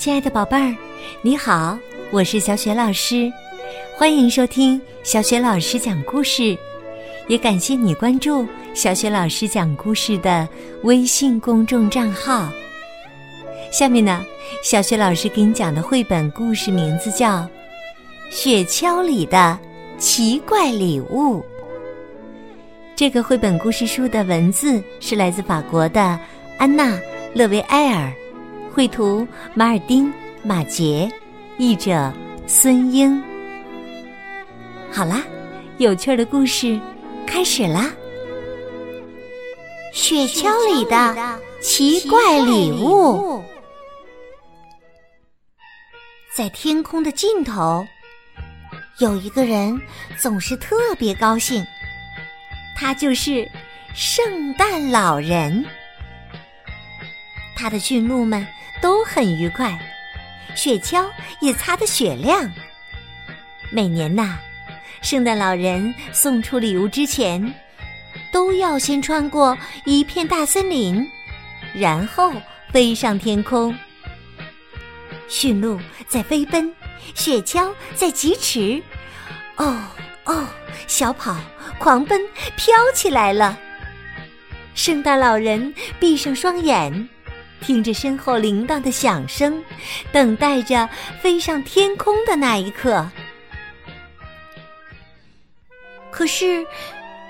亲爱的宝贝儿，你好，我是小雪老师，欢迎收听小雪老师讲故事，也感谢你关注小雪老师讲故事的微信公众账号。下面呢，小雪老师给你讲的绘本故事名字叫《雪橇里的奇怪礼物》。这个绘本故事书的文字是来自法国的安娜·勒维埃尔。绘图马尔丁·马杰，译者孙英。好啦，有趣的故事开始啦！雪橇里的奇怪礼物，在天空的尽头，有一个人总是特别高兴，他就是圣诞老人。他的驯鹿们。都很愉快，雪橇也擦得雪亮。每年呐，圣诞老人送出礼物之前，都要先穿过一片大森林，然后飞上天空。驯鹿在飞奔，雪橇在疾驰，哦哦，小跑、狂奔、飘起来了。圣诞老人闭上双眼。听着身后铃铛的响声，等待着飞上天空的那一刻。可是，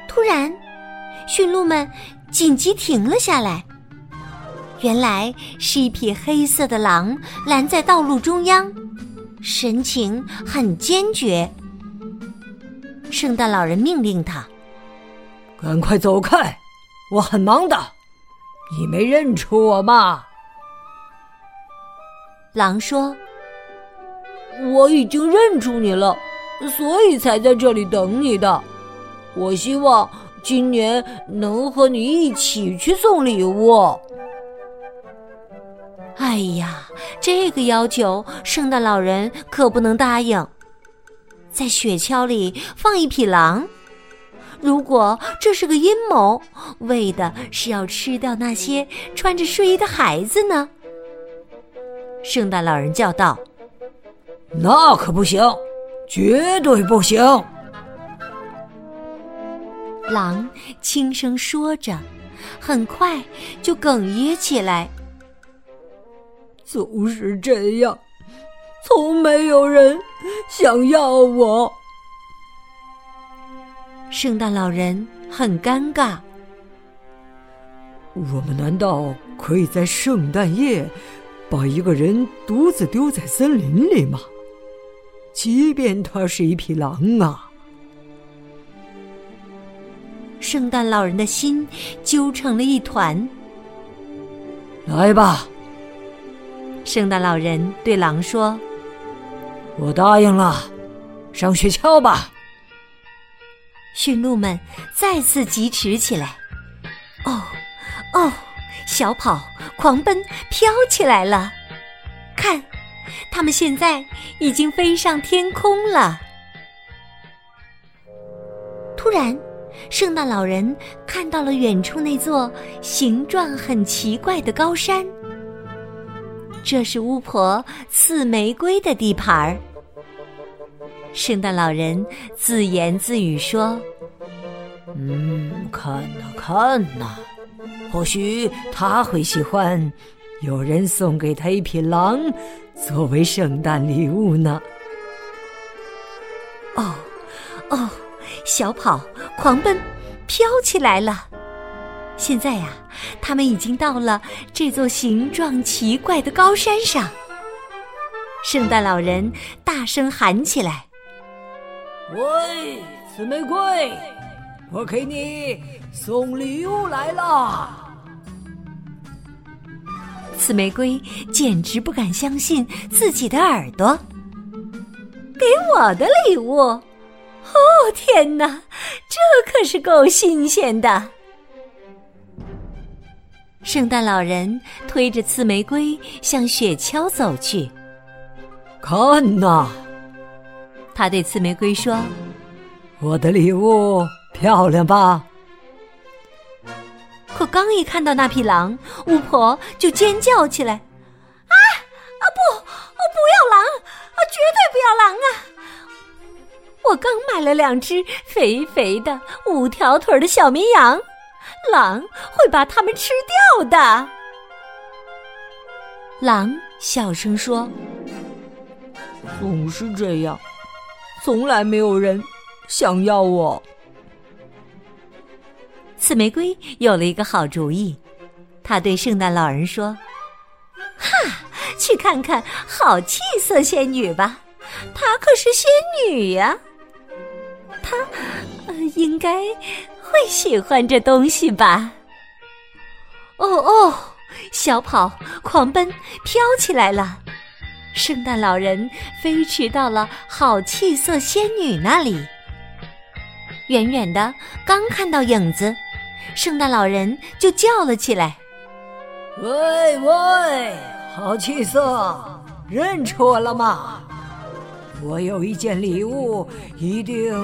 突然，驯鹿们紧急停了下来。原来是一匹黑色的狼拦在道路中央，神情很坚决。圣诞老人命令他：“赶快走开，我很忙的。”你没认出我吗？狼说：“我已经认出你了，所以才在这里等你的。我希望今年能和你一起去送礼物。”哎呀，这个要求圣诞老人可不能答应。在雪橇里放一匹狼。如果这是个阴谋，为的是要吃掉那些穿着睡衣的孩子呢？圣诞老人叫道：“那可不行，绝对不行！”狼轻声说着，很快就哽咽起来。总是这样，从没有人想要我。圣诞老人很尴尬。我们难道可以在圣诞夜把一个人独自丢在森林里吗？即便他是一匹狼啊！圣诞老人的心揪成了一团。来吧，圣诞老人对狼说：“我答应了，上雪橇吧。”驯鹿们再次疾驰起来，哦，哦，小跑、狂奔、飘起来了。看，他们现在已经飞上天空了。突然，圣诞老人看到了远处那座形状很奇怪的高山，这是巫婆刺玫瑰的地盘儿。圣诞老人自言自语说：“嗯，看呐看呐，或许他会喜欢有人送给他一匹狼作为圣诞礼物呢。”哦，哦，小跑、狂奔、飘起来了。现在呀，他们已经到了这座形状奇怪的高山上。圣诞老人大声喊起来。喂，紫玫瑰，我给你送礼物来了。紫玫瑰简直不敢相信自己的耳朵，给我的礼物！哦，天哪，这可是够新鲜的！圣诞老人推着刺玫瑰向雪橇走去，看呐！他对刺玫瑰说：“我的礼物漂亮吧？”可刚一看到那匹狼，巫婆就尖叫起来：“啊啊，不，我不要狼啊！绝对不要狼啊！我刚买了两只肥肥的五条腿的小绵羊，狼会把它们吃掉的。狼小声说：“总是这样，从来没有人想要我。”刺玫瑰有了一个好主意，他对圣诞老人说：“哈，去看看好气色仙女吧，她可是仙女呀。”她，应该会喜欢这东西吧？哦哦，小跑、狂奔、飘起来了！圣诞老人飞驰到了好气色仙女那里。远远的，刚看到影子，圣诞老人就叫了起来：“喂喂，好气色，认出我了吗？我有一件礼物，一定。”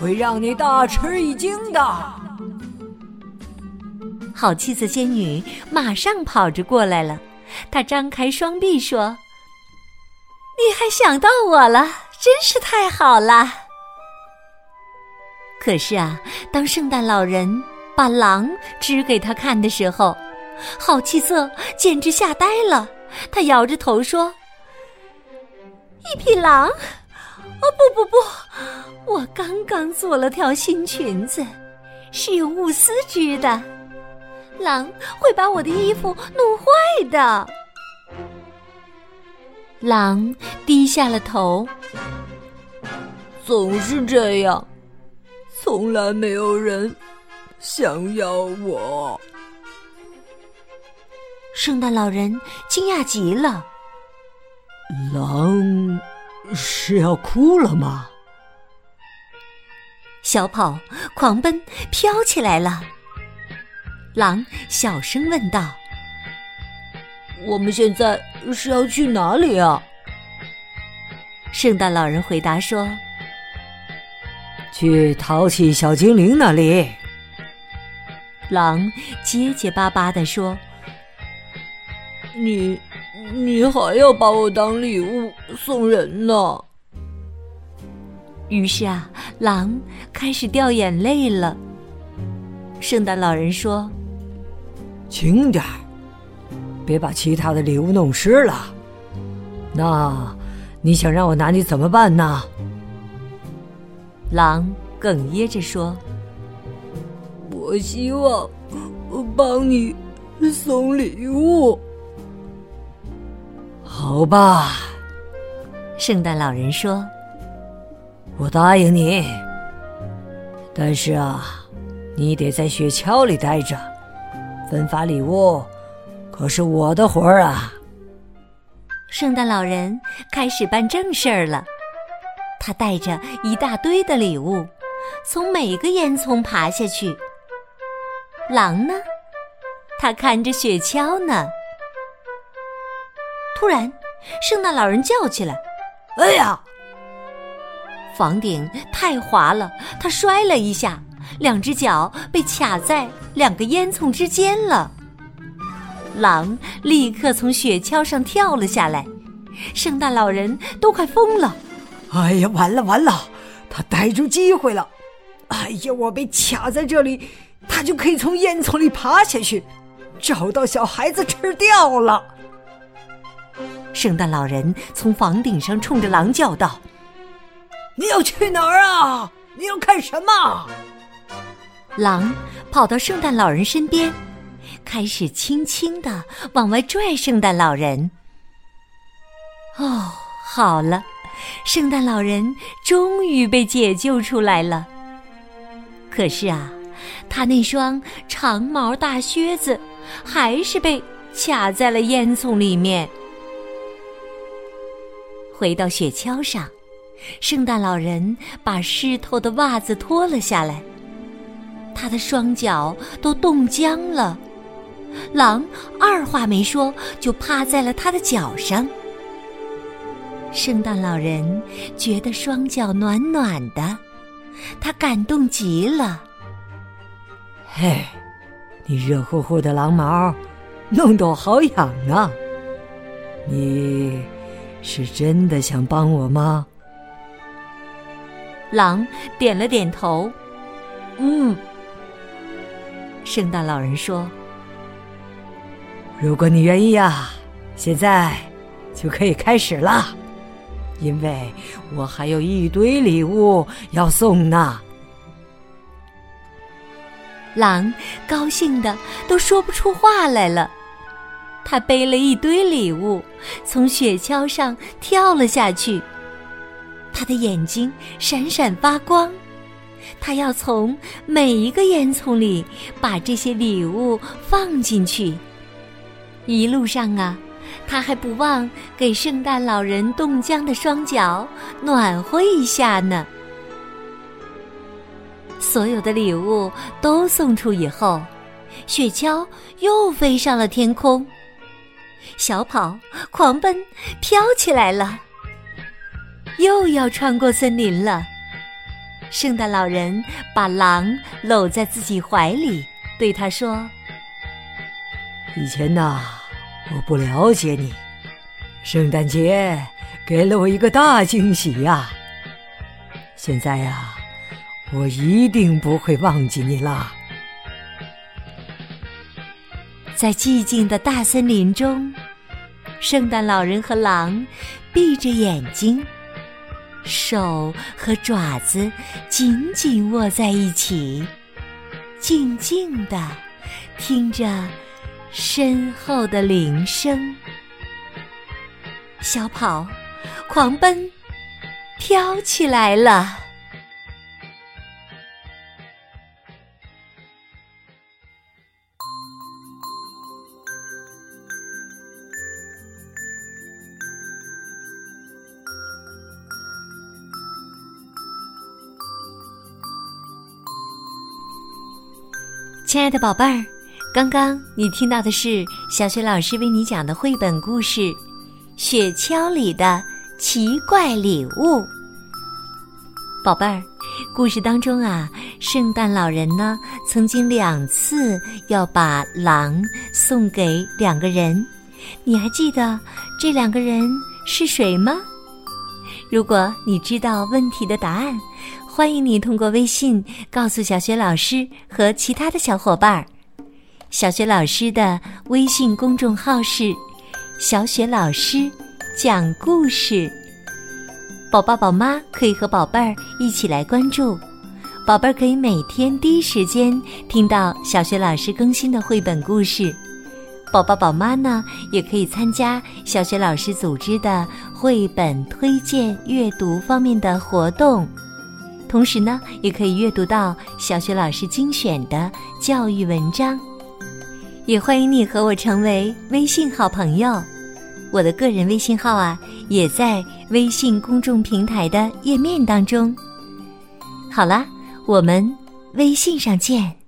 会让你大吃一惊的！好气色仙女马上跑着过来了，她张开双臂说：“你还想到我了，真是太好了！”可是啊，当圣诞老人把狼指给他看的时候，好气色简直吓呆了。他摇着头说：“一匹狼。”哦不不不！我刚刚做了条新裙子，是用钨丝织的，狼会把我的衣服弄坏的。狼低下了头，总是这样，从来没有人想要我。圣诞老人惊讶极了，狼。是要哭了吗？小跑、狂奔、飘起来了。狼小声问道：“我们现在是要去哪里啊？”圣诞老人回答说：“去淘气小精灵那里。”狼结结巴巴地说：“你。”你还要把我当礼物送人呢？于是啊，狼开始掉眼泪了。圣诞老人说：“轻点儿，别把其他的礼物弄湿了。那你想让我拿你怎么办呢？”狼哽咽着说：“我希望帮你送礼物。”好吧，圣诞老人说：“我答应你，但是啊，你得在雪橇里待着，分发礼物可是我的活儿啊。”圣诞老人开始办正事儿了，他带着一大堆的礼物，从每个烟囱爬下去。狼呢？他看着雪橇呢。突然，圣诞老人叫起来：“哎呀！”房顶太滑了，他摔了一下，两只脚被卡在两个烟囱之间了。狼立刻从雪橇上跳了下来，圣诞老人都快疯了。哎呀，完了完了，他逮住机会了！哎呀，我被卡在这里，他就可以从烟囱里爬下去，找到小孩子吃掉了。圣诞老人从房顶上冲着狼叫道：“你要去哪儿啊？你要干什么？”狼跑到圣诞老人身边，开始轻轻的往外拽圣诞老人。哦，好了，圣诞老人终于被解救出来了。可是啊，他那双长毛大靴子还是被卡在了烟囱里面。回到雪橇上，圣诞老人把湿透的袜子脱了下来，他的双脚都冻僵了。狼二话没说就趴在了他的脚上。圣诞老人觉得双脚暖暖的，他感动极了。嘿，你热乎乎的狼毛，弄得我好痒啊！你是真的想帮我吗？狼点了点头。嗯。圣诞老人说：“如果你愿意啊，现在就可以开始了，因为我还有一堆礼物要送呢。”狼高兴的都说不出话来了。他背了一堆礼物，从雪橇上跳了下去。他的眼睛闪闪发光，他要从每一个烟囱里把这些礼物放进去。一路上啊，他还不忘给圣诞老人冻僵的双脚暖和一下呢。所有的礼物都送出以后，雪橇又飞上了天空。小跑、狂奔、飘起来了，又要穿过森林了。圣诞老人把狼搂在自己怀里，对他说：“以前呐，我不了解你，圣诞节给了我一个大惊喜呀。现在呀，我一定不会忘记你啦。”在寂静的大森林中，圣诞老人和狼闭着眼睛，手和爪子紧紧握在一起，静静的听着身后的铃声。小跑，狂奔，飘起来了。亲爱的宝贝儿，刚刚你听到的是小雪老师为你讲的绘本故事《雪橇里的奇怪礼物》。宝贝儿，故事当中啊，圣诞老人呢曾经两次要把狼送给两个人，你还记得这两个人是谁吗？如果你知道问题的答案。欢迎你通过微信告诉小雪老师和其他的小伙伴儿。小雪老师的微信公众号是“小雪老师讲故事”，宝宝宝妈可以和宝贝儿一起来关注，宝贝儿可以每天第一时间听到小雪老师更新的绘本故事。宝宝宝妈呢，也可以参加小雪老师组织的绘本推荐阅读方面的活动。同时呢，也可以阅读到小学老师精选的教育文章，也欢迎你和我成为微信好朋友。我的个人微信号啊，也在微信公众平台的页面当中。好啦，我们微信上见。